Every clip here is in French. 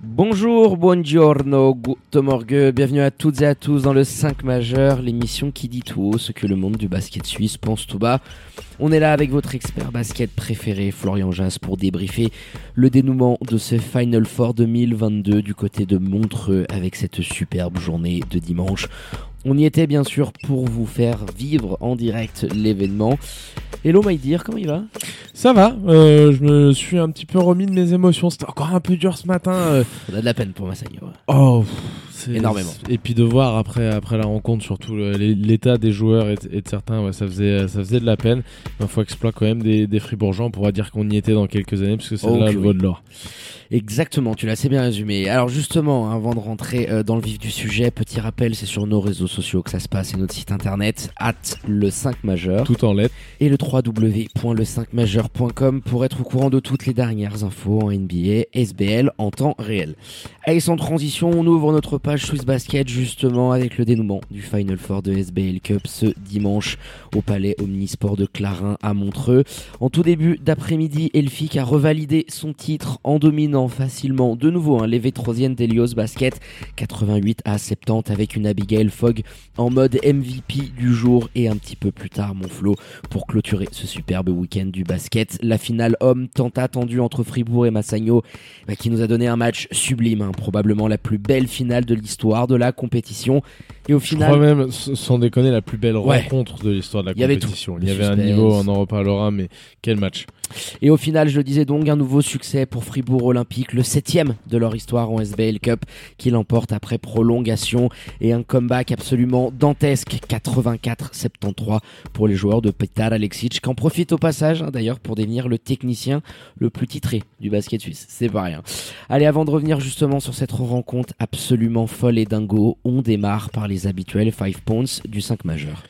Bonjour, buongiorno, guten morgue, bienvenue à toutes et à tous dans le 5 majeur, l'émission qui dit tout haut ce que le monde du basket suisse pense tout bas. On est là avec votre expert basket préféré, Florian Jass, pour débriefer le dénouement de ce Final Four 2022 du côté de Montreux avec cette superbe journée de dimanche. On y était bien sûr pour vous faire vivre en direct l'événement. Hello Maïdir, comment il va? Ça va, euh, je me suis un petit peu remis de mes émotions. C'était encore un peu dur ce matin. euh. On a de la peine pour Massagno. Oh, Énormément. Et puis de voir après, après la rencontre, surtout l'état des joueurs et, et de certains, ouais, ça, faisait, ça faisait de la peine. Il faut exploit quand même des, des Fribourgeois. On pourra dire qu'on y était dans quelques années parce que c'est Oh, là que le vaut de l'or. Exactement, tu l'as assez bien résumé. Alors justement, avant de rentrer euh, dans le vif du sujet, petit rappel, c'est sur nos réseaux sociaux que ça se passe et notre site internet, at le 5 majeur, Tout en lettres. et le www.le5majeur.com pour être au courant de toutes les dernières infos en NBA, SBL en temps réel. Allez, sans transition, on ouvre notre page Swiss Basket justement avec le dénouement du Final Four de SBL Cup ce dimanche au Palais Omnisport de Clarin à Montreux. En tout début d'après-midi, Elfic a revalidé son titre en dominant facilement de nouveau un levé troisième d'Elios Basket 88 à 70 avec une Abigail Fogg en mode MVP du jour et un petit peu plus tard Monflo pour clôturer ce superbe week-end du basket. La finale homme tant attendue entre Fribourg et Massagno bah, qui nous a donné un match sublime, hein, probablement la plus belle finale de l'histoire de la compétition. Et au Je final, crois même, sans déconner, la plus belle Ouais. rencontre de l'histoire de la Il y avait tout. compétition. Il y avait un niveau, on en reparlera, mais quel match. Et au final, je le disais donc, un nouveau succès pour Fribourg Olympique, le septième de leur histoire en SBL Cup, qui l'emporte après prolongation et un comeback absolument dantesque, 84-73 pour les joueurs de Petar Alexic, qui en profite au passage, hein, d'ailleurs, pour devenir le technicien le plus titré du basket suisse. C'est pas rien. Allez, avant de revenir justement sur cette rencontre absolument folle et dingo, on démarre par les habituels 5 points du 5 majeur.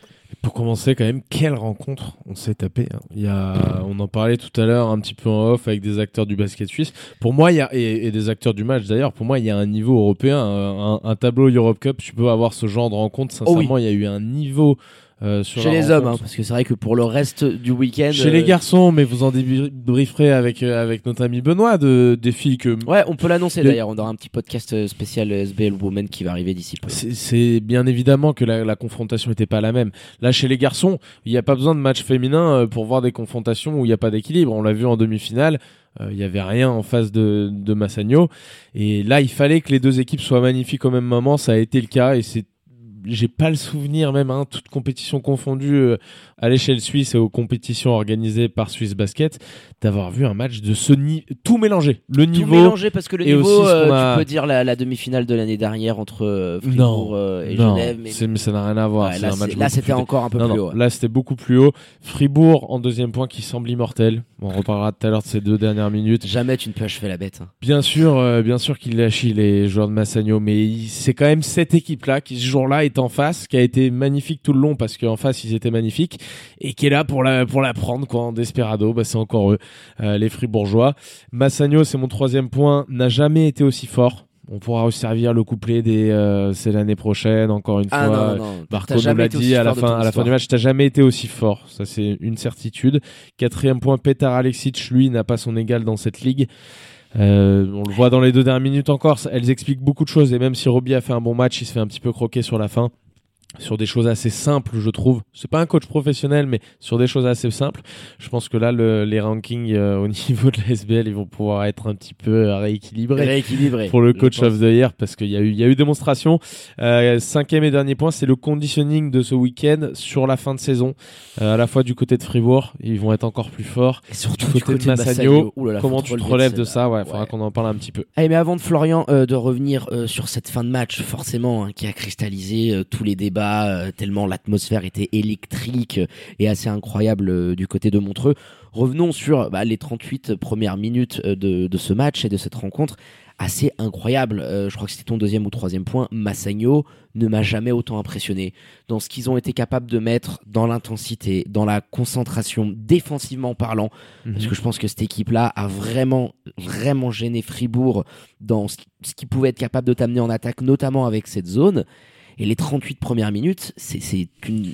Pour commencer, quand même, quelle rencontre on s'est tapé. hein. Il y a, on en parlait tout à l'heure un petit peu en off avec des acteurs du basket suisse. Pour moi, il y a et, et des acteurs du match d'ailleurs. Pour moi, il y a un niveau européen, un, un tableau Europe Cup. Tu peux avoir ce genre de rencontre. Oh oui. Sincèrement, il y a eu un niveau euh, sur Chez les hommes, hein, parce que c'est vrai que pour le reste du week-end... Chez euh, les garçons, mais vous en débrieferez avec euh, avec notre ami Benoît de des filles que Ouais, on peut l'annoncer Le- d'ailleurs. On aura un petit podcast euh, spécial euh, SBL Women qui va arriver d'ici peu. C'est- bien évidemment que la, la confrontation n'était pas la même. Là, chez les garçons, il n'y a pas besoin de match féminin euh, pour voir des confrontations où il n'y a pas d'équilibre. On l'a vu en demi-finale, euh, il n'y avait rien en face de, de Massagno. Et là, il fallait que les deux équipes soient magnifiques au même moment. Ça a été le cas et c'est j'ai pas le souvenir même, hein, toute compétition confondue euh, à l'échelle suisse et aux compétitions organisées par Swiss Basket, d'avoir vu un match de ce niveau, tout mélangé. Le Tout niveau, mélangé parce que le niveau, euh, a- tu peux dire la, la demi-finale de l'année dernière entre euh, Fribourg non, euh, et non, Genève, mais mais ça n'a rien à voir. Ouais, là, là, c'était encore un peu Non, plus haut. ouais. Là, c'était beaucoup plus haut. Fribourg en deuxième point qui semble immortel. On reparlera tout à l'heure de ces deux dernières minutes. Jamais tu ne peux achever la bête. hein. Bien sûr, euh, bien sûr qu'il lâche les joueurs de Massagno, mais c'est quand même cette équipe-là qui ce jour-là est en face, qui a été magnifique tout le long parce qu'en face ils étaient magnifiques et qui est là pour la pour la prendre quoi en desperado. Bah, c'est encore eux, euh, les Fribourgeois. Massagno, c'est mon troisième point, n'a jamais été aussi fort. On pourra resservir le couplet des euh, c'est l'année prochaine encore une Ah fois. non, non, non. Marco nous l'a dit à la fin, à la fin du match, t'as jamais été aussi fort. Ça, c'est une certitude. Quatrième point, Petar Alexic, lui, n'a pas son égal dans cette ligue. Euh, on le voit dans les deux dernières minutes encore. Elles expliquent beaucoup de choses. Et même si Roby a fait un bon match, il se fait un petit peu croquer sur la fin. Sur des choses assez simples, je trouve. C'est pas un coach professionnel, mais sur des choses assez simples. Je pense que là, le- les rankings euh, au niveau de la SBL, ils vont pouvoir être un petit peu euh, rééquilibrés Rééquilibré. pour le coach of the year parce qu'il y a eu il y a eu démonstration. Euh, cinquième et dernier point, c'est le conditioning de ce week-end sur la fin de saison, Euh, à la fois du côté de Fribourg, ils vont être encore plus forts. Et surtout Du du côté de Massagno, Comment tu te relèves de ça? Ouais, faudra qu'on en parle un petit peu. Allez, mais avant de Florian euh, de revenir euh, sur cette fin de match, forcément, hein, qui a cristallisé tous les débats, euh, tellement l'atmosphère était électrique euh, et assez incroyable euh, du côté de Montreux. Revenons sur bah, les 38 premières minutes de, de ce match et de cette rencontre assez incroyable. Euh, je crois que c'était ton deuxième ou troisième point. Massagno ne m'a jamais autant impressionné dans ce qu'ils ont été capables de mettre dans l'intensité, dans la concentration, défensivement parlant. Parce Mhm. que je pense que cette équipe-là a vraiment, vraiment gêné Fribourg dans ce ce qui pouvait être capable de t'amener en attaque, notamment avec cette zone. Et les 38 premières minutes, c'est une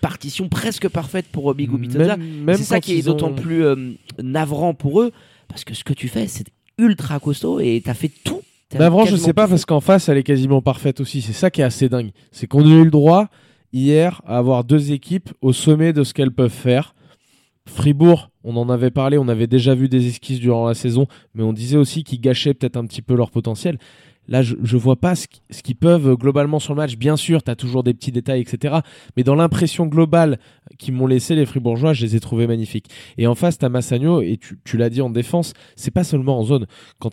partition presque parfaite pour Robbie Gubitoza. C'est ça qui est ont- d'autant plus euh, navrant pour eux, parce que ce que tu fais, c'est ultra costaud et t'as fait tout. Navrant, je quasiment sais pas, parce qu'en face, elle est quasiment parfaite aussi. C'est ça qui est assez dingue. C'est qu'on a eu le droit, hier, à avoir deux équipes au sommet de ce qu'elles peuvent faire. Fribourg, on en avait parlé, on avait déjà vu des esquisses durant la saison, mais on disait aussi qu'ils gâchaient peut-être un petit peu leur potentiel. Là, je, je vois pas ce qui- ce qu'ils peuvent euh, globalement sur le match. Bien sûr, tu toujours des petits détails, etc. Mais dans l'impression globale qu'ils m'ont laissé les Fribourgeois, je les ai trouvés magnifiques. Et en face, tu as Massagno, et tu, l'as dit en défense, c'est pas seulement en zone. Quand,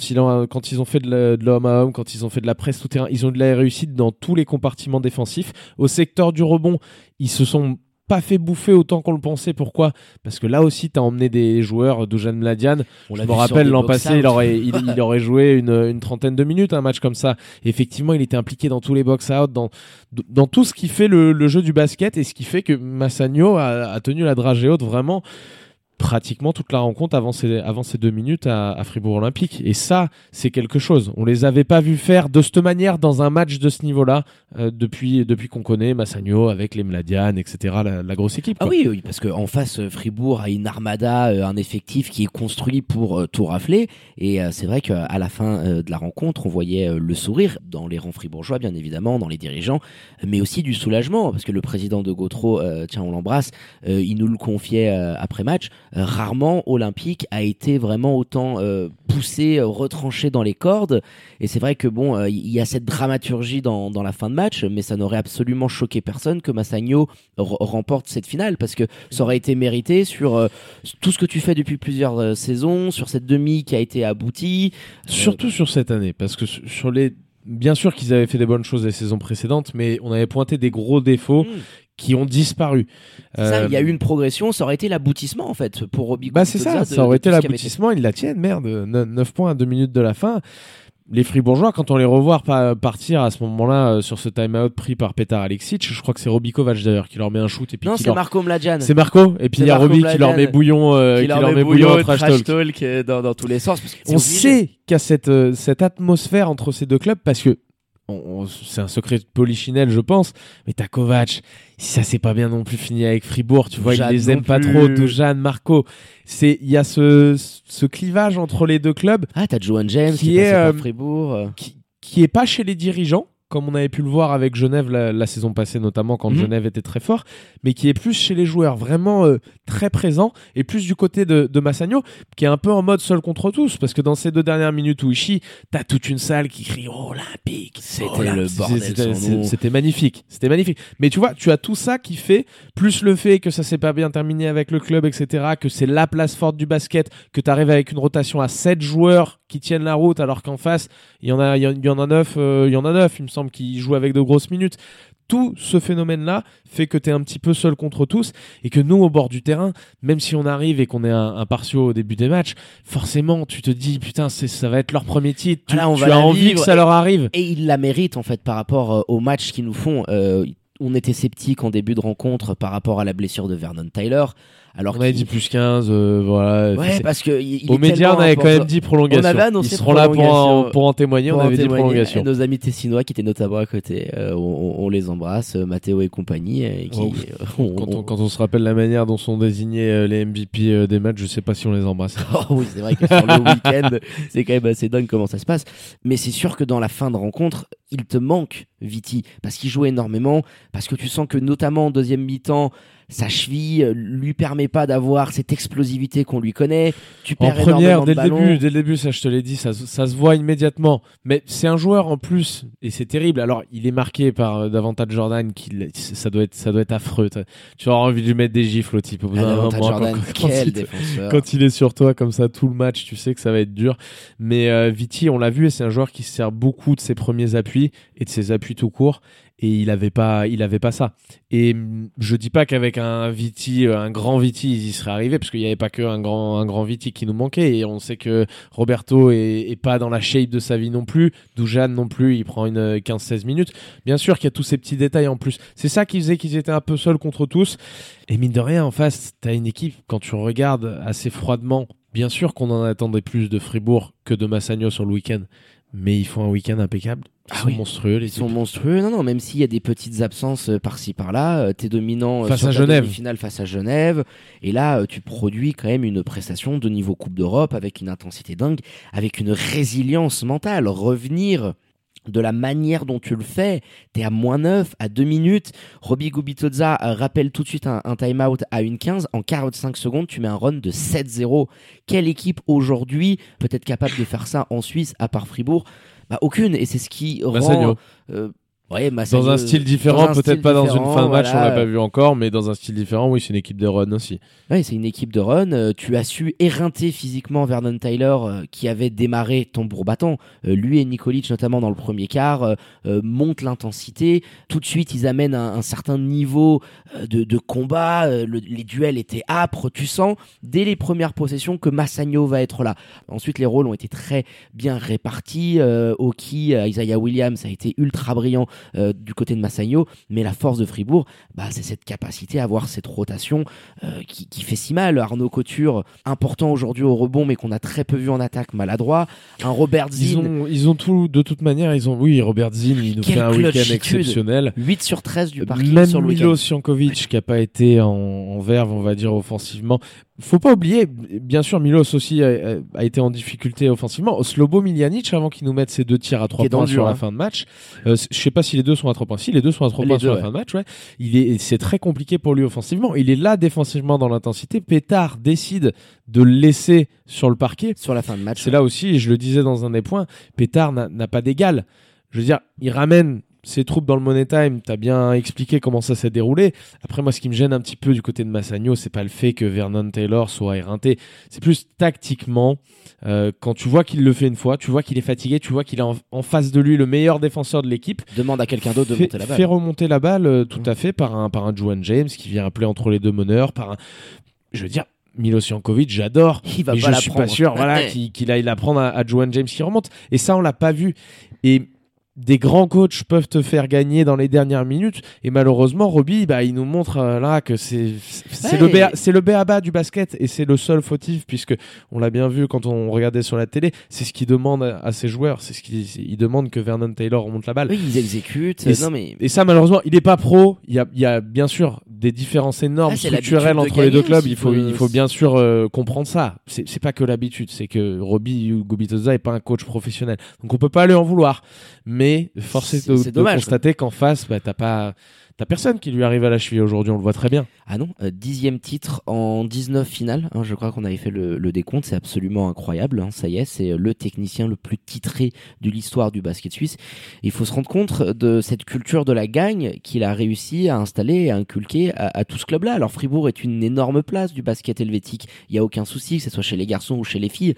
quand ils ont fait de l'homme à homme, quand ils ont fait de la presse tout terrain, ils ont de la réussite dans tous les compartiments défensifs. Au secteur du rebond, ils se sont pas fait bouffer autant qu'on le pensait. Pourquoi? Parce que là aussi, tu as emmené des joueurs, Dujan Mladian. On Je me rappelle l'an passé, il aurait, il, il aurait joué une, une trentaine de minutes un match comme ça. Et effectivement, il était impliqué dans tous les box-out, dans, dans tout ce qui fait le, le jeu du basket et ce qui fait que Massagno a, a tenu la dragée haute vraiment pratiquement toute la rencontre avant ces, avant ces deux minutes à, à Fribourg Olympique. Et ça, c'est quelque chose. On les avait pas vus faire de cette manière dans un match de ce niveau-là euh, depuis, depuis qu'on connaît Massagno avec les Mladian, etc. La, la grosse équipe. Ah oui, oui, parce qu'en face, euh, Fribourg a une armada, euh, un effectif qui est construit pour euh, tout rafler. Et c'est vrai qu'à la fin de la rencontre, on voyait le sourire dans les rangs fribourgeois, bien évidemment, dans les dirigeants, mais aussi du soulagement, parce que le président de Gautreau, tiens, on l'embrasse, il nous le confiait après match. Euh, rarement, Olympique a été vraiment autant euh, poussé, euh, retranché dans les cordes. Et c'est vrai que bon, il y a cette dramaturgie dans, dans la fin de match, mais ça n'aurait absolument choqué personne que Massagno remporte cette finale parce que ça aurait été mérité sur tout ce que tu fais depuis plusieurs saisons, sur cette demi qui a été aboutie. Surtout sur cette année, parce que sur les. Bien sûr qu'ils avaient fait des bonnes choses les saisons précédentes, mais on avait pointé des gros défauts Mm. Qui ont disparu. Ça, Euh, il y a eu une progression, ça aurait été l'aboutissement en fait pour Robbie Bah c'est ça, de- ça aurait été l'aboutissement, ils la tiennent, merde, 9 points à 2 minutes de la fin. Les Fribourgeois, quand on les revoit pa- partir à ce moment-là euh, sur ce time-out pris par Petar Alexic, je crois que c'est Robbie Kovac d'ailleurs qui leur met un shoot et puis Non, c'est leur- Marco Mladjan. C'est Marco et puis il y a Robbie qui leur met bouillon, euh, qui leur met bouillon au trash talk. euh, dans, dans tous les sens. parce que c'est On obligé. sait qu'il y a cette, euh, cette atmosphère entre ces deux clubs parce que c'est un secret de polichinelle, je pense. Mais t'as Kovac, ça s'est pas bien non plus fini avec Fribourg. Tu vois, ils les aiment pas plus. trop. Dujan, Marco, c'est il y a ce, ce clivage entre les deux clubs Ah, t'as Joan James Qui qui, est est, euh, Fribourg. euh. qui, qui est pas chez les dirigeants, comme on avait pu le voir avec Genève la, la saison passée, notamment quand Mhm. Genève était très fort, mais qui est plus chez les joueurs, vraiment euh, très présent, et plus du côté de, de Massagno, qui est un peu en mode seul contre tous, parce que dans ces deux dernières minutes où il chie, t'as toute une salle qui crie Olympique. C'était Olympique. le bordel C'était- magnifique, c'était magnifique. Mais tu vois, tu as tout ça qui fait, plus le fait que ça s'est pas bien terminé avec le club, etc., que c'est la place forte du basket, que tu arrives avec une rotation à 7 joueurs qui tiennent la route, alors qu'en face, il y en a, il y en- a 9, il y en a 9, il me semble, qui jouent avec de grosses minutes. Tout ce phénomène-là fait que tu es un petit peu seul contre tous et que nous, au bord du terrain, même si on arrive et qu'on est un, un partiaux au début des matchs, forcément, tu te dis, putain, ça va être leur premier titre. Tu, là, on tu va as envie vivre que ça leur arrive. Et ils la méritent en fait par rapport euh, aux matchs qu'ils nous font. Euh, on était sceptique en début de rencontre par rapport à la blessure de Vernon Tyler. Alors On avait dit plus 15, euh, voilà. Ouais, parce que il, Aux médias, on avait quand même dit prolongation. On avait annoncé Ils seront là pour en, pour en témoigner. Pour on en avait dit témoigner, prolongation. Nos amis tessinois qui étaient notamment à côté, euh, on, on les embrasse, euh, Mathéo et compagnie. euh, qui, Oh, on- Quand on, quand on se rappelle la manière dont sont désignés les MVP des matchs, je sais pas si on les embrasse. Oh oui, c'est vrai que sur le week-end, c'est quand même assez dingue comment ça se passe. Mais c'est sûr que dans la fin de rencontre, il te manque Viti parce qu'il joue énormément, parce que tu sens que notamment en deuxième mi-temps, sa cheville euh, lui permet pas d'avoir cette explosivité qu'on lui connaît. Tu En perds première, dès le ballons. début, dès le début, ça je te l'ai dit, ça, se- ça se voit immédiatement. Mais c'est un joueur en plus, et c'est terrible. Alors, il est marqué par euh, davantage Jordan, qui ça doit être, ça doit être affreux. Tu auras envie de lui mettre des gifles au type au bout Ah, d'un Davante moment, Jordan, quand- quand quel il te- défenseur. quand il est sur toi comme ça tout le match, tu sais que ça va être dur. Mais euh, Viti, on l'a vu, et c'est un joueur qui se sert beaucoup de ses premiers appuis et de ses appuis tout court. Et il avait pas pas ça. Et mm, je dis pas qu'avec un Viti un grand Viti ils y seraient arrivés parce qu'il n'y avait pas que un grand un grand Viti qui nous manquait. Et on sait que Roberto est, pas dans la shape de sa vie non plus. Dujan non plus il prend une 15-16 minutes. Bien sûr qu'il y a tous ces petits détails en plus. C'est ça qui faisait qu'ils étaient un peu seuls contre tous. Et mine de rien en face t'as une équipe quand tu regardes assez froidement bien sûr qu'on en attendait plus de Fribourg que de Massagno sur le week-end. Mais ils font un week-end impeccable Ah sont oui. monstrueux les Ils sont monstrueux. Non, non, même s'il y a des petites absences euh, par-ci par-là, euh, t'es dominant euh, Face sur à ta Genève. demi-finale face à Genève. Et là, euh, tu produis quand même une prestation de niveau Coupe d'Europe avec une intensité dingue, avec une résilience mentale. Revenir de la manière dont tu le fais, t'es à moins 9, à 2 minutes. Roby Gubitoza rappelle tout de suite un, un time-out à une 15. En 45 secondes, tu mets un run de 7-0. Quelle équipe aujourd'hui peut être capable de faire ça en Suisse, à part Fribourg? Bah, Aucune. Et c'est ce qui rend... Massagno. Euh, ouais, Dans un style différent, peut-être pas dans une fin de match, on voilà. l'a pas vu encore, mais dans un style différent, oui, c'est une équipe de run aussi. Ouais, c'est une équipe de run. Euh, tu as su éreinter physiquement Vernon Tyler, euh, qui avait démarré tambour battant. Euh, lui et Nikolic, notamment dans le premier quart, euh, euh, montent l'intensité. Tout de suite, ils amènent un, un certain niveau euh, de, de combat. Euh, le- les duels étaient âpres. Tu sens dès les premières possessions que Massagno va être là. Ensuite, les rôles ont été très bien répartis. Euh, Oki, euh, Isaiah Williams a été ultra brillant euh, du côté de Massagno. Mais la force de Fribourg, bah, c'est cette capacité à avoir cette rotation euh, qui, qui fait si mal. Arnaud Couture, important aujourd'hui au rebond, mais qu'on a très peu vu en attaque, maladroit. Un Robert Ils Zinn, ont, ils ont tout, de toute manière, ils ont, oui, Robert Zinn, il nous fait un week-end exceptionnel. 8 sur 13 du parking Même sur le Milo. Siankovic, qui a pas été en, en verve, on va dire, offensivement. Faut pas oublier, bien sûr, Milos aussi a, a été en difficulté offensivement. Slobo Miljanic, avant qu'il nous mette ses deux tirs à trois points sur dur, la hein. fin de match, euh, je sais pas si les deux sont à trois points. Si, les deux sont à trois points deux, sur la fin de match, ouais. Il est, c'est très compliqué pour lui offensivement. Il est là défensivement dans l'intensité. Pétard décide de le laisser sur le parquet. Sur la fin de match. C'est là aussi, et je le disais dans un des points, Pétard n'a pas d'égal. Je veux dire, il ramène ses troupes dans le Money Time. T'as bien expliqué comment ça s'est déroulé. Après, moi, ce qui me gêne un petit peu du côté de Massagno, c'est pas le fait que Vernon Taylor soit éreinté. C'est plus tactiquement. euh, quand tu vois qu'il le fait une fois, tu vois qu'il est fatigué, tu vois qu'il a en, en face de lui le meilleur défenseur de l'équipe. Demande à quelqu'un d'autre de monter la balle. Fait remonter la balle, euh, tout Mm. à fait, par un, par un Juan James qui vient appeler entre les deux meneurs, par un. Je veux dire. Milo Jankovic, j'adore. Il va Mais pas je suis prendre. pas sûr voilà, qu'il aille la prendre à, à Joan James qui remonte. Et ça, on l'a pas vu. Et des grands coachs peuvent te faire gagner dans les dernières minutes. Et malheureusement, Roby, bah, il nous montre euh, là que c'est c'est Ouais. le le béaba du basket et c'est le seul fautif puisque on l'a bien vu quand on regardait sur la télé. C'est ce qu'il demande à, ses joueurs. C'est ce qu'il il demande que Vernon Taylor remonte la balle. Oui, ils exécutent. Et non, mais. Et ça, malheureusement, il est pas pro. Il y a, il y a bien sûr des différences énormes Ah, structurelles de entre les deux clubs. Il faut, il faut bien sûr euh, comprendre ça. C'est pas que l'habitude, c'est que Roby Gubitoza est pas un coach professionnel. Donc on peut pas lui en vouloir. Mais force est de, de constater qu'en face, bah, t'as pas, t'as personne qui lui arrive à la cheville aujourd'hui. On le voit très bien. Ah non, euh, dixième titre en 19 finales. hein, je crois qu'on avait fait le, le décompte. C'est absolument incroyable. hein, ça y est, c'est le technicien le plus titré de l'histoire du basket suisse. Il faut se rendre compte de cette culture de la gagne qu'il a réussi à installer et à inculquer à, à tout ce club-là. Alors Fribourg est une énorme place du basket helvétique. Il y a aucun souci, que ce soit chez les garçons ou chez les filles.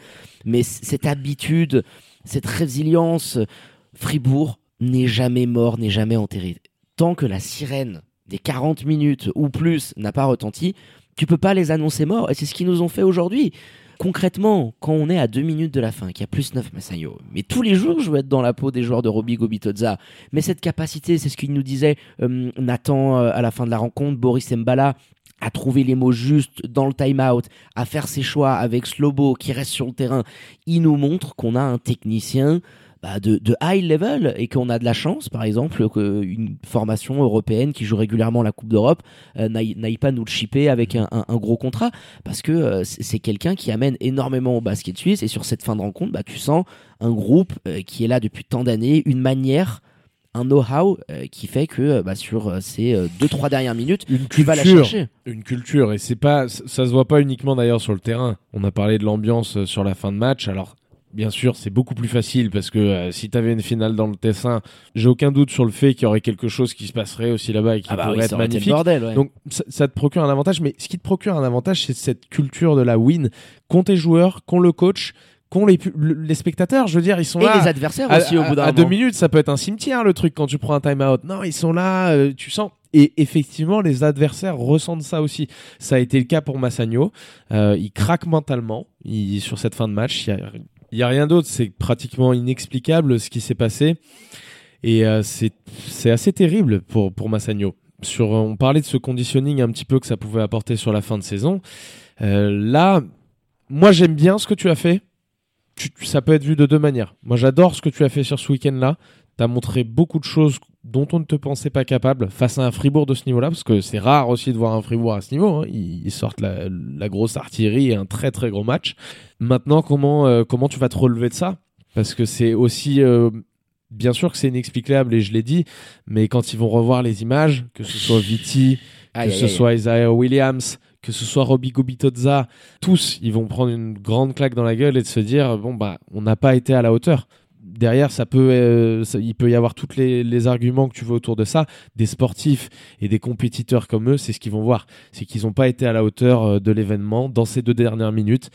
Mais cette habitude, cette résilience, Fribourg n'est jamais mort, n'est jamais enterré. Tant que la sirène des 40 minutes ou plus n'a pas retenti, tu peux pas les annoncer morts. Et c'est ce qu'ils nous ont fait aujourd'hui. Concrètement, quand on est à deux minutes de la fin, qu'il y a plus 9 Massayo, mais tous les jours, je veux être dans la peau des joueurs de Roby Gobitoza. Mais cette capacité, c'est ce qu'il nous disait euh, Nathan euh, à la fin de la rencontre, Boris Mbala, à trouver les mots justes dans le time-out, à faire ses choix avec Slobo qui reste sur le terrain. Il nous montre qu'on a un technicien bah, de, de high level et qu'on a de la chance, par exemple, qu'une formation européenne qui joue régulièrement la Coupe d'Europe euh, n'aille pas nous le chipper avec un, un- un gros contrat parce que euh, c'est quelqu'un qui amène énormément au basket suisse et sur cette fin de rencontre, bah, tu sens un groupe euh, qui est là depuis tant d'années, une manière, un know-how euh, qui fait que euh, bah, sur euh, ces deux trois dernières minutes, Une tu vas la chercher. Une culture. Et c'est pas, ça se voit pas uniquement d'ailleurs sur le terrain. On a parlé de l'ambiance sur la fin de match. Alors, bien sûr, c'est beaucoup plus facile parce que euh, si t'avais une finale dans le Tessin, j'ai aucun doute sur le fait qu'il y aurait quelque chose qui se passerait aussi là-bas et qui Ah bah pourrait oui, être magnifique. bordel. ouais. Donc ça, ça te procure un avantage, mais ce qui te procure un avantage, c'est cette culture de la win qu'ont tes joueurs, qu'ont le coach, qu'ont les, spectateurs. Je veux dire, ils sont Et là. les adversaires à, aussi au bout d'un à deux minutes, ça peut être un cimetière le truc quand tu prends un time-out. Non, ils sont là, euh, tu sens. Et effectivement, les adversaires ressentent ça aussi. Ça a été le cas pour Massagno. Euh, il craque mentalement il, sur cette fin de match. Il y a, il y a rien d'autre. C'est pratiquement inexplicable ce qui s'est passé. Et euh, c'est assez terrible pour, pour Massagno. Sur, on parlait de ce conditioning un petit peu que ça pouvait apporter sur la fin de saison. Euh, là, moi j'aime bien ce que tu as fait. Ça peut être vu de deux manières. Moi j'adore ce que tu as fait sur ce week-end-là. Tu as montré beaucoup de choses dont on ne te pensait pas capable face à un Fribourg de ce niveau-là, parce que c'est rare aussi de voir un Fribourg à ce niveau. hein. Ils, sortent la, la grosse artillerie et un très très gros match. Maintenant, comment, euh, comment tu vas te relever de ça? Parce que c'est aussi... euh, Bien sûr que c'est inexplicable et je l'ai dit, mais quand ils vont revoir les images, que ce soit Viti, que Aïe, ce aïe. soit Isaiah Williams, que ce soit Robbie Gobitozza, tous, ils vont prendre une grande claque dans la gueule et de se dire bon bah on n'a pas été à la hauteur. Derrière, ça peut, euh, il peut y avoir tous les, les arguments que tu veux autour de ça. Des sportifs et des compétiteurs comme eux, c'est ce qu'ils vont voir, c'est qu'ils n'ont pas été à la hauteur euh, de l'événement dans ces deux dernières minutes,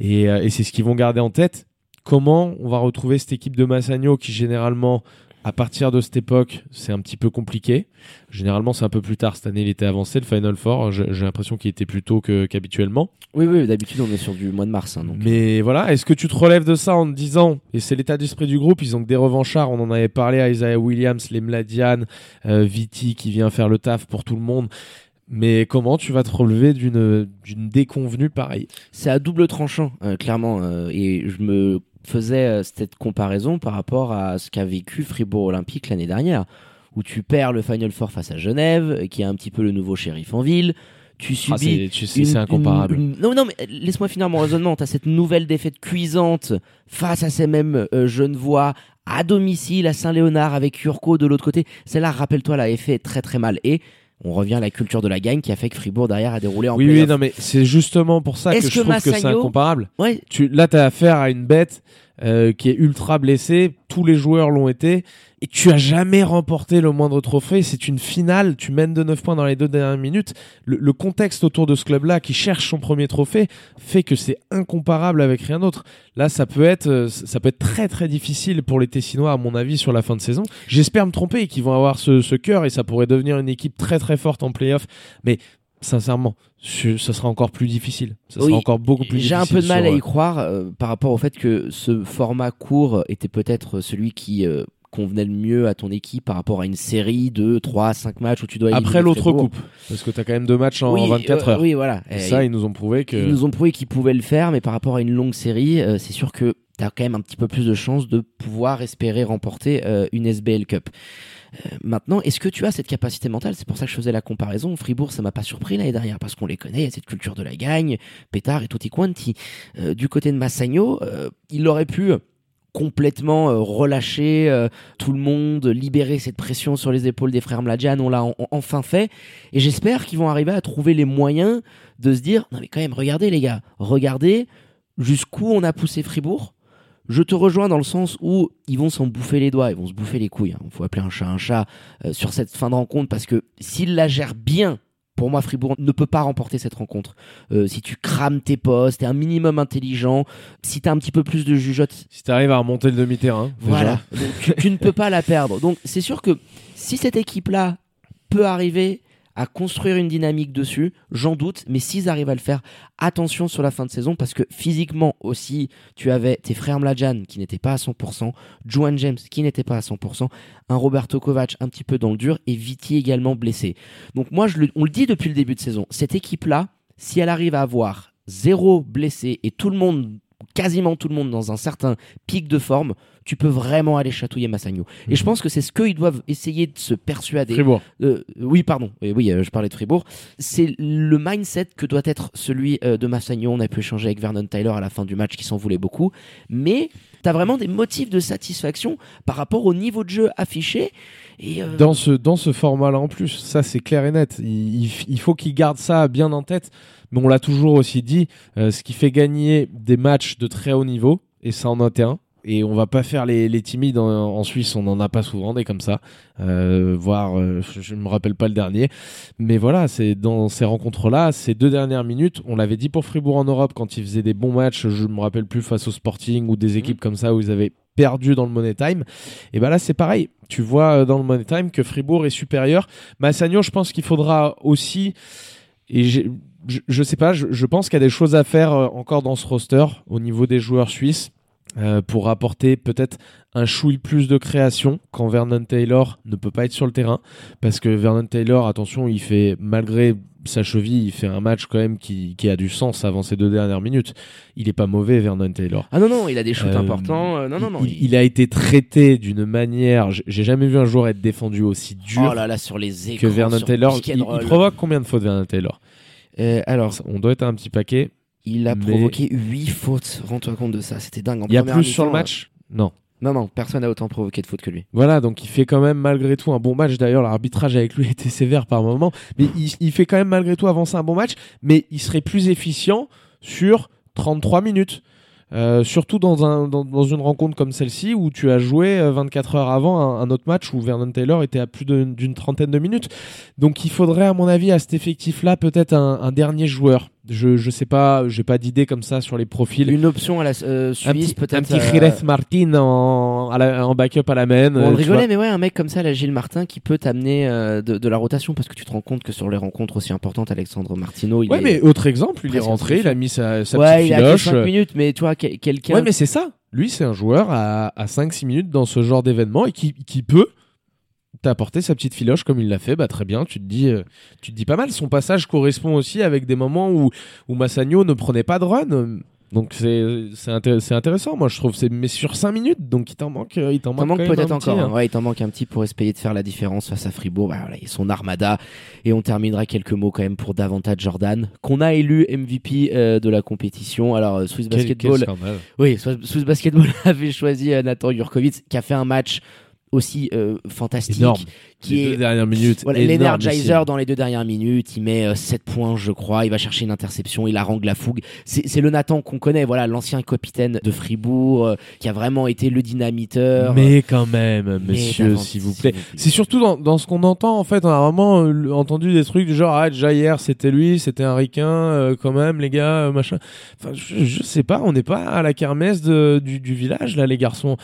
et, euh, et c'est ce qu'ils vont garder en tête. Comment on va retrouver cette équipe de Massagno qui généralement à partir de cette époque, c'est un petit peu compliqué. Généralement, c'est un peu plus tard. Cette année, il était avancé, le Final Four. J'ai l'impression qu'il était plus tôt qu'habituellement. Oui, oui, d'habitude on est sur du mois de mars. hein, donc. Mais voilà, est-ce que tu te relèves de ça en te disant, et c'est l'état d'esprit du groupe, ils ont que des revanchards, on en avait parlé à Isaiah Williams, les Mladian, euh, Viti qui vient faire le taf pour tout le monde. Mais comment tu vas te relever d'une d'une déconvenue pareille? C'est à double tranchant, euh, clairement. euh, et je me faisais euh, cette comparaison par rapport à ce qu'a vécu Fribourg Olympique l'année dernière, où tu perds le Final Four face à Genève, qui est un petit peu le nouveau shérif en ville. Tu Ah, subis c'est- tu sais, une- c'est incomparable. une- une- Non, non, mais euh, laisse-moi finir mon raisonnement. Tu as cette nouvelle défaite cuisante face à ces mêmes euh, Genevois à domicile à Saint-Léonard avec Urco de l'autre côté. Celle-là, rappelle-toi, l'avait fait très très mal. Et on revient à la culture de la gagne qui a fait que Fribourg derrière a déroulé en Oui, oui, non, mais c'est justement pour ça que je que trouve que c'est incomparable. Ouais, Tu, là, tu as affaire à une bête euh, qui est ultra blessée. Tous les joueurs l'ont été. Et tu as jamais remporté le moindre trophée. C'est une finale. Tu mènes de 9 points dans les deux dernières minutes. Le, le contexte autour de ce club-là qui cherche son premier trophée fait que c'est incomparable avec rien d'autre. Là, ça peut être, euh, ça peut être très très difficile pour les Tessinois, à mon avis, sur la fin de saison. J'espère me tromper et qu'ils vont avoir ce, ce cœur et ça pourrait devenir une équipe très très forte en playoff. Mais sincèrement, ce- ça sera encore plus difficile. Ça Oui, sera encore beaucoup plus difficile. J'ai un peu de mal sur, à euh, y croire euh, par rapport au fait que ce format court était peut-être celui qui euh, convenait le mieux à ton équipe par rapport à une série de 3 à 5 matchs où tu dois Après l'autre coupe, parce que t'as quand même deux matchs en Oui, 24 euh, heures. oui, voilà. Et Et ça, ils nous ont prouvé que. Ils nous ont prouvé qu'ils pouvaient le faire, mais par rapport à une longue série, euh, c'est sûr que tu as quand même un petit peu plus de chances de pouvoir espérer remporter euh, une SBL Cup. Maintenant, est-ce que tu as cette capacité mentale? C'est pour ça que je faisais la comparaison. Fribourg, ça m'a pas surpris l'année dernière parce qu'on les connaît, il y a cette culture de la gagne, pétard et tutti quanti. Du côté de Massagno, il aurait pu complètement euh, relâcher euh, tout le monde, libérer cette pression sur les épaules des frères Mladjan, on l'a en- enfin fait. Et j'espère qu'ils vont arriver à trouver les moyens de se dire, non mais quand même, regardez les gars, regardez jusqu'où on a poussé Fribourg. Je te rejoins dans le sens où ils vont s'en bouffer les doigts, ils vont se bouffer les couilles. Il faut appeler un chat un chat euh, sur cette fin de rencontre parce que s'ils la gèrent bien, pour moi, Fribourg ne peut pas remporter cette rencontre. Euh, si tu crames tes postes, t'es un minimum intelligent, si t'as un petit peu plus de jugeote, Si t'arrives à remonter le demi-terrain, déjà. voilà, Donc, tu, tu ne peux pas la perdre. Donc c'est sûr que si cette équipe-là peut arriver à construire une dynamique dessus, j'en doute, mais s'ils arrivent à le faire, attention sur la fin de saison, parce que physiquement aussi, tu avais tes frères Mladjan qui n'étaient pas à 100%, Joan James qui n'était pas à 100%, un Roberto Kovac un petit peu dans le dur, et Viti également blessé. Donc moi, on le dit depuis le début de saison, cette équipe-là, si elle arrive à avoir zéro blessé et tout le monde, quasiment tout le monde dans un certain pic de forme, tu peux vraiment aller chatouiller Massagno. Et je pense que c'est ce qu'ils doivent essayer de se persuader. Fribourg. Euh, oui, pardon. Oui, oui, euh, je parlais de Fribourg. C'est le mindset que doit être celui euh, de Massagno. On a pu échanger avec Vernon Tyler à la fin du match qui s'en voulait beaucoup. Mais tu as vraiment des motifs de satisfaction par rapport au niveau de jeu affiché. Et, Dans ce, dans ce format-là en plus, ça c'est clair et net. Il, il- il faut qu'il garde ça bien en tête. Mais on l'a toujours aussi dit, euh, ce qui fait gagner des matchs de très haut niveau, et ça en a été un, et on va pas faire les, les timides en, Suisse, on n'en a pas souvent des comme ça, euh, voire euh, je ne me rappelle pas le dernier, mais voilà, c'est dans ces rencontres-là, ces deux dernières minutes, on l'avait dit pour Fribourg en Europe quand ils faisaient des bons matchs, je me rappelle plus face au Sporting ou des mmh. équipes comme ça où ils avaient perdu dans le Money Time, et ben là c'est pareil, tu vois euh, dans le Money Time que Fribourg est supérieur. Massagno, je pense qu'il faudra aussi et je, je sais pas, je, je pense qu'il y a des choses à faire encore dans ce roster au niveau des joueurs suisses. Euh, pour apporter peut-être un chouille plus de création quand Vernon Taylor ne peut pas être sur le terrain. Parce que Vernon Taylor attention il fait malgré sa cheville il fait un match quand même qui, qui a du sens avant ces deux dernières minutes. Il est pas mauvais Vernon Taylor. Ah non non il a des shoots euh, importants euh, non non non il, a été traité d'une manière j'ai jamais vu un joueur être défendu aussi dur oh là là sur les écrans, que Vernon Taylor. il, provoque combien de fautes Vernon Taylor? Alors on doit être un petit paquet il a provoqué 8 fautes. Rends-toi compte de ça. C'était dingue. Il y a plus sur le match Non. Non, non, personne n'a autant provoqué de fautes que lui. Voilà, donc il fait quand même malgré tout un bon match. D'ailleurs, l'arbitrage avec lui était sévère par moment. Mais il, fait quand même malgré tout avancer un bon match. Mais il serait plus efficient sur 33 minutes. Euh, surtout dans, un, une rencontre comme celle-ci où tu as joué 24 euh, heures avant un, autre match où Vernon Taylor était à plus d'une trentaine de minutes. Donc il faudrait à mon avis à cet effectif-là peut-être un, dernier joueur. Je, je sais pas, j'ai pas d'idée comme ça sur les profils. Une option à la euh, Suisse peut-être. Un petit Jerez Martin en, en backup à la main. on rigolait, mais ouais, un mec comme ça, la Gilles Martin, qui peut t'amener de, de, la rotation parce que tu te rends compte que sur les rencontres aussi importantes, Alexandre Martino, il ouais, mais autre exemple, il est rentré, il a mis sa, sa ouais, petite il a 5 minutes, mais tu vois, quelqu'un. Ouais, mais c'est ça. Lui, c'est un joueur à, à 5-6 minutes dans ce genre d'événement et qui, qui peut t'apporter sa petite filoche comme il l'a fait, bah très bien, tu te dis euh, tu te dis pas mal. Son passage correspond aussi avec des moments où, où Massagno ne prenait pas de run. Donc c'est c'est intéressant, moi je trouve. Mais sur 5 minutes, donc il t'en manque, il t'en manque, peut-être encore. Hein. Ouais, il t'en manque un petit pour essayer de faire la différence face à Fribourg. Bah, voilà, son armada. Et on terminera quelques mots quand même pour davantage Jordan, qu'on a élu MVP euh, de la compétition. Alors euh, Swiss Basketball, oui, Swiss Basketball avait choisi Nathan Jurkovic, qui a fait un match aussi euh, fantastique. Qui les est, deux dernières minutes. Voilà, L'Energizer dans les deux dernières minutes, il met 7 euh, points, je crois. Il va chercher une interception, il harangue la fougue. C'est le Nathan qu'on connaît, voilà, l'ancien capitaine de Fribourg, euh, qui a vraiment été le dynamiteur. Mais quand même, monsieur, s'il vous plaît. C'est surtout dans, dans ce qu'on entend, en fait, on a vraiment entendu des trucs du genre, ah, déjà hier, c'était lui, c'était un ricain, quand même, les gars, machin. Enfin, je, je, sais pas, on n'est pas à la kermesse de, du, du village, là, les garçons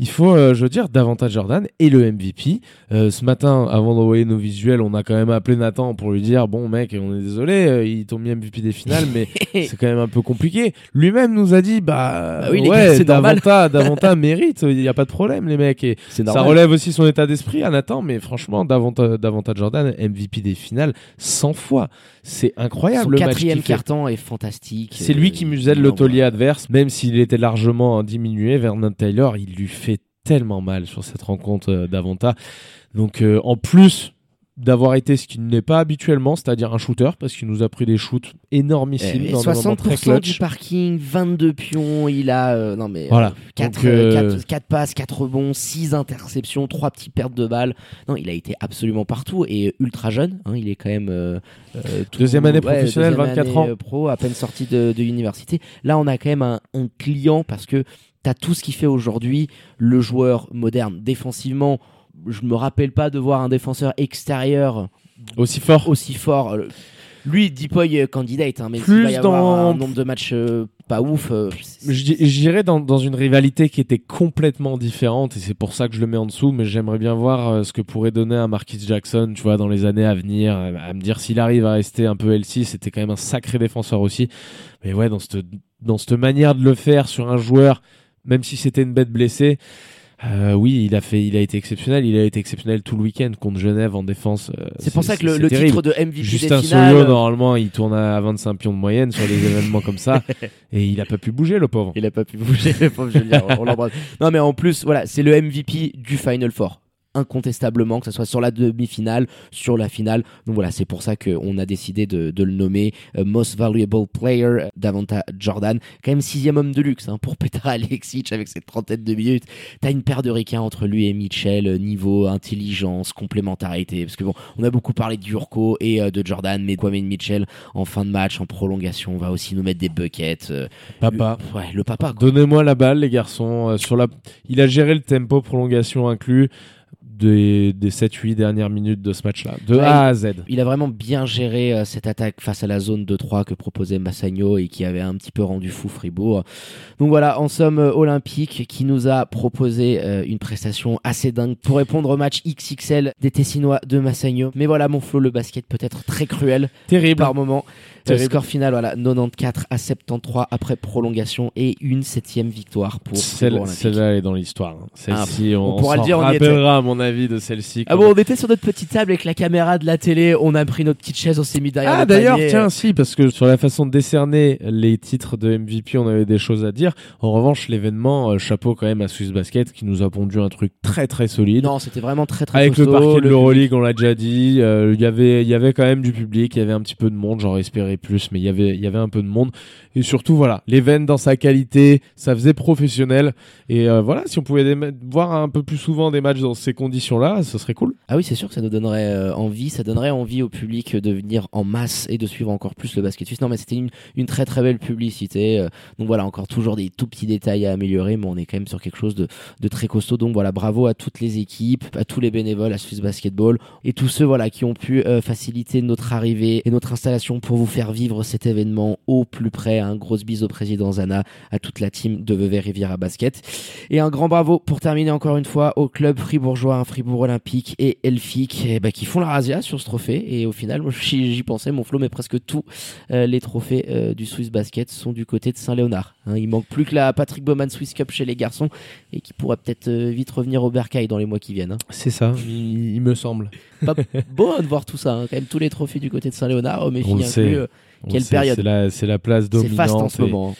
il faut, euh, je veux dire, davantage Jordan et le MVP. Euh, ce matin, avant d'envoyer nos visuels, on a quand même appelé Nathan pour lui dire bon mec, on est désolé, euh, ils t'ont mis MVP des finales, mais c'est quand même un peu compliqué. Lui-même nous a dit bah, bah oui, ouais, Davanta, mérite, il n'y a pas de problème les mecs. Et ça relève aussi son état d'esprit à Nathan, mais franchement, davantage, davantage Jordan, MVP des finales 100 fois. C'est incroyable. Son le quatrième carton est fantastique. C'est lui qui muselle le taulier adverse, même s'il était largement diminué. Vernon Taylor, il lui fait tellement mal sur cette rencontre euh, d'Avanta. Donc euh, en plus d'avoir été ce qu'il n'est pas habituellement, c'est-à-dire un shooter, parce qu'il nous a pris des shoots énormissimes. Eh, dans 60% du parking, 22 pions, il a euh, non mais voilà. 4, 4, passes, 4 rebonds, 6 interceptions, 3 petites pertes de balles. Non, il a été absolument partout et ultra jeune. Hein, il est quand même deuxième année professionnelle, 24 ans, pro, à peine sorti de, de l'université. Là, on a quand même un, un client parce que t'as tout ce qui fait aujourd'hui le joueur moderne. Défensivement, je me rappelle pas de voir un défenseur extérieur aussi fort. Aussi fort. Lui, Deepoy euh, candidate, hein, mais Plus il va y avoir dans... un nombre de matchs euh, pas ouf. Euh, J'irais dans, dans, une rivalité qui était complètement différente et c'est pour ça que je le mets en dessous. Mais j'aimerais bien voir ce que pourrait donner un Marquis Jackson, tu vois, dans les années à venir. À me dire s'il arrive à rester un peu L6, c'était quand même un sacré défenseur aussi. Mais ouais, dans cette dans cette manière de le faire sur un joueur même si c'était une bête blessée. Euh, oui, il a fait, il a été exceptionnel. Il a été exceptionnel tout le week-end contre Genève en défense. Euh, c'est pour ça que le, titre de MVP Justin des finales... normalement, il tourne à 25 pions de moyenne sur des événements comme ça, et il a pas pu bouger, le pauvre. Il a pas pu bouger, le pauvre Julien. on l'embrasse. Non, mais en plus, voilà, c'est le MVP du Final Four. Incontestablement, que ce soit sur la demi-finale, sur la finale. Donc voilà, c'est pour ça qu'on a décidé de, le nommer euh, Most Valuable Player d'Avanta Jordan. Quand même sixième homme de luxe hein, pour Petar Alexic avec cette trentaine de minutes. T'as une paire de ricains entre lui et Mitchell, euh, niveau intelligence, complémentarité. Parce que bon, on a beaucoup parlé d'Urko et euh, de Jordan, mais Kwame Mitchell en fin de match, en prolongation, va aussi nous mettre des buckets. papa. ouais, le papa. Donnez-moi la balle, les garçons. sur la... Il a géré le tempo, prolongation inclus des, des 7-8 dernières minutes de ce match-là, de A à Z. Il a vraiment bien géré euh, cette attaque face à la zone de 3 que proposait Massagno et qui avait un petit peu rendu fou Fribourg. Donc voilà, en somme, euh, Olympique qui nous a proposé euh, une prestation assez dingue pour répondre au match XXL des Tessinois de Massagno. Mais voilà, mon flot, le basket peut être très cruel. Terrible. Par moment. Le score final, voilà, 94 à 73 après prolongation et une septième victoire pour Celle-là est dans l'histoire. Hein. Celle-ci, ah, on, pourra le dire, on rappellera à mon avis de celle-ci. Ah bon, on était sur notre petite table avec la caméra de la télé, on a pris notre petite chaise, on s'est mis derrière. Ah d'ailleurs, tiens, si, parce que sur la façon de décerner les titres de MVP, on avait des choses à dire. En revanche, l'événement, euh, chapeau quand même à Swiss Basket qui nous a pondu un truc très très solide. Non, c'était vraiment très très Avec le parquet de l'Euroleague, on l'a déjà dit, euh, il y avait il y avait quand même du public, il y avait un petit peu de monde, j'aurais espéré plus, mais il y avait il y avait un peu de monde et surtout voilà, l'event dans sa qualité, ça faisait professionnel et euh, voilà, si on pouvait voir un peu plus souvent des matchs dans ces conditions-là, ce serait cool. Ah oui, c'est sûr que ça nous donnerait euh, envie, ça donnerait envie au public de venir en masse et de suivre encore plus le basket suisse. Non, mais c'était une, très très belle publicité. Euh, donc voilà, encore toujours des tout petits détails à améliorer, mais on est quand même sur quelque chose de, très costaud. Donc voilà, bravo à toutes les équipes, à tous les bénévoles, à Swiss Basketball et tous ceux voilà qui ont pu faciliter notre arrivée et notre installation pour vous faire vivre cet événement au plus près. Un gros bise au président Zana, à toute la team de Vevey Riviera Basket. Et un grand bravo pour terminer encore une fois au club fribourgeois, Fribourg Olympique et Elfic, eh ben, qui font la razzia sur ce trophée. Et au final, moi j'y pensais, mon flot, mais presque tous euh, les trophées euh, du Swiss Basket sont du côté de Saint-Léonard. Hein. il manque plus que la Patrick Bowman Swiss Cup chez les garçons et qui pourrait peut-être euh, vite revenir au Bercail dans les mois qui viennent. Hein. C'est ça, il, me semble. Pas beau de voir tout ça, hein. quand même tous les trophées du côté de Saint-Léonard, mais inclus. Quelle période C'est la, c'est la place dominante. C'est faste en ce moment.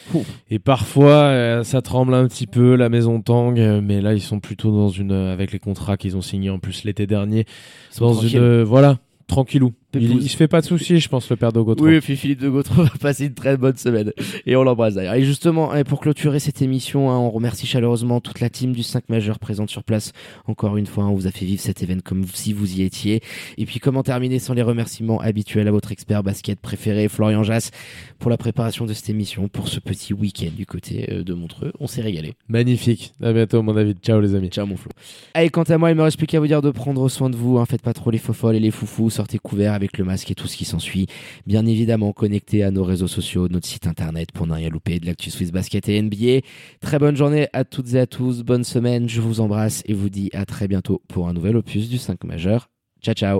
Et, parfois, euh, ça tremble un petit peu, la maison Tang, euh, mais là, ils sont plutôt dans une, euh, avec les contrats qu'ils ont signés en plus l'été dernier, dans une, voilà, tranquillou. Il, se fait pas de soucis, je pense, le père de Gautreau. Oui, et puis Philippe de Gautreau va passer une très bonne semaine. Et on l'embrasse d'ailleurs. Et justement, pour clôturer cette émission, hein, on remercie chaleureusement toute la team du 5 majeur présente sur place. Encore une fois, on vous a fait vivre cet événement comme si vous y étiez. Et puis, comment terminer sans les remerciements habituels à votre expert basket préféré, Florian Jass, pour la préparation de cette émission, pour ce petit week-end du côté euh, de Montreux. On s'est régalé. Magnifique. À bientôt, mon David. Ciao, les amis. Ciao, mon Flo. Allez, quant à moi, il me reste plus qu'à vous dire de prendre soin de vous. Hein. Faites pas trop les faux folles et les foufous. Sortez couverts avec le masque et tout ce qui s'ensuit. Bien évidemment, connecté à nos réseaux sociaux, notre site internet pour ne rien louper de l'actu Basket et NBA. Très bonne journée à toutes et à tous. Bonne semaine. Je vous embrasse et vous dis à très bientôt pour un nouvel opus du 5 majeur. Ciao, ciao.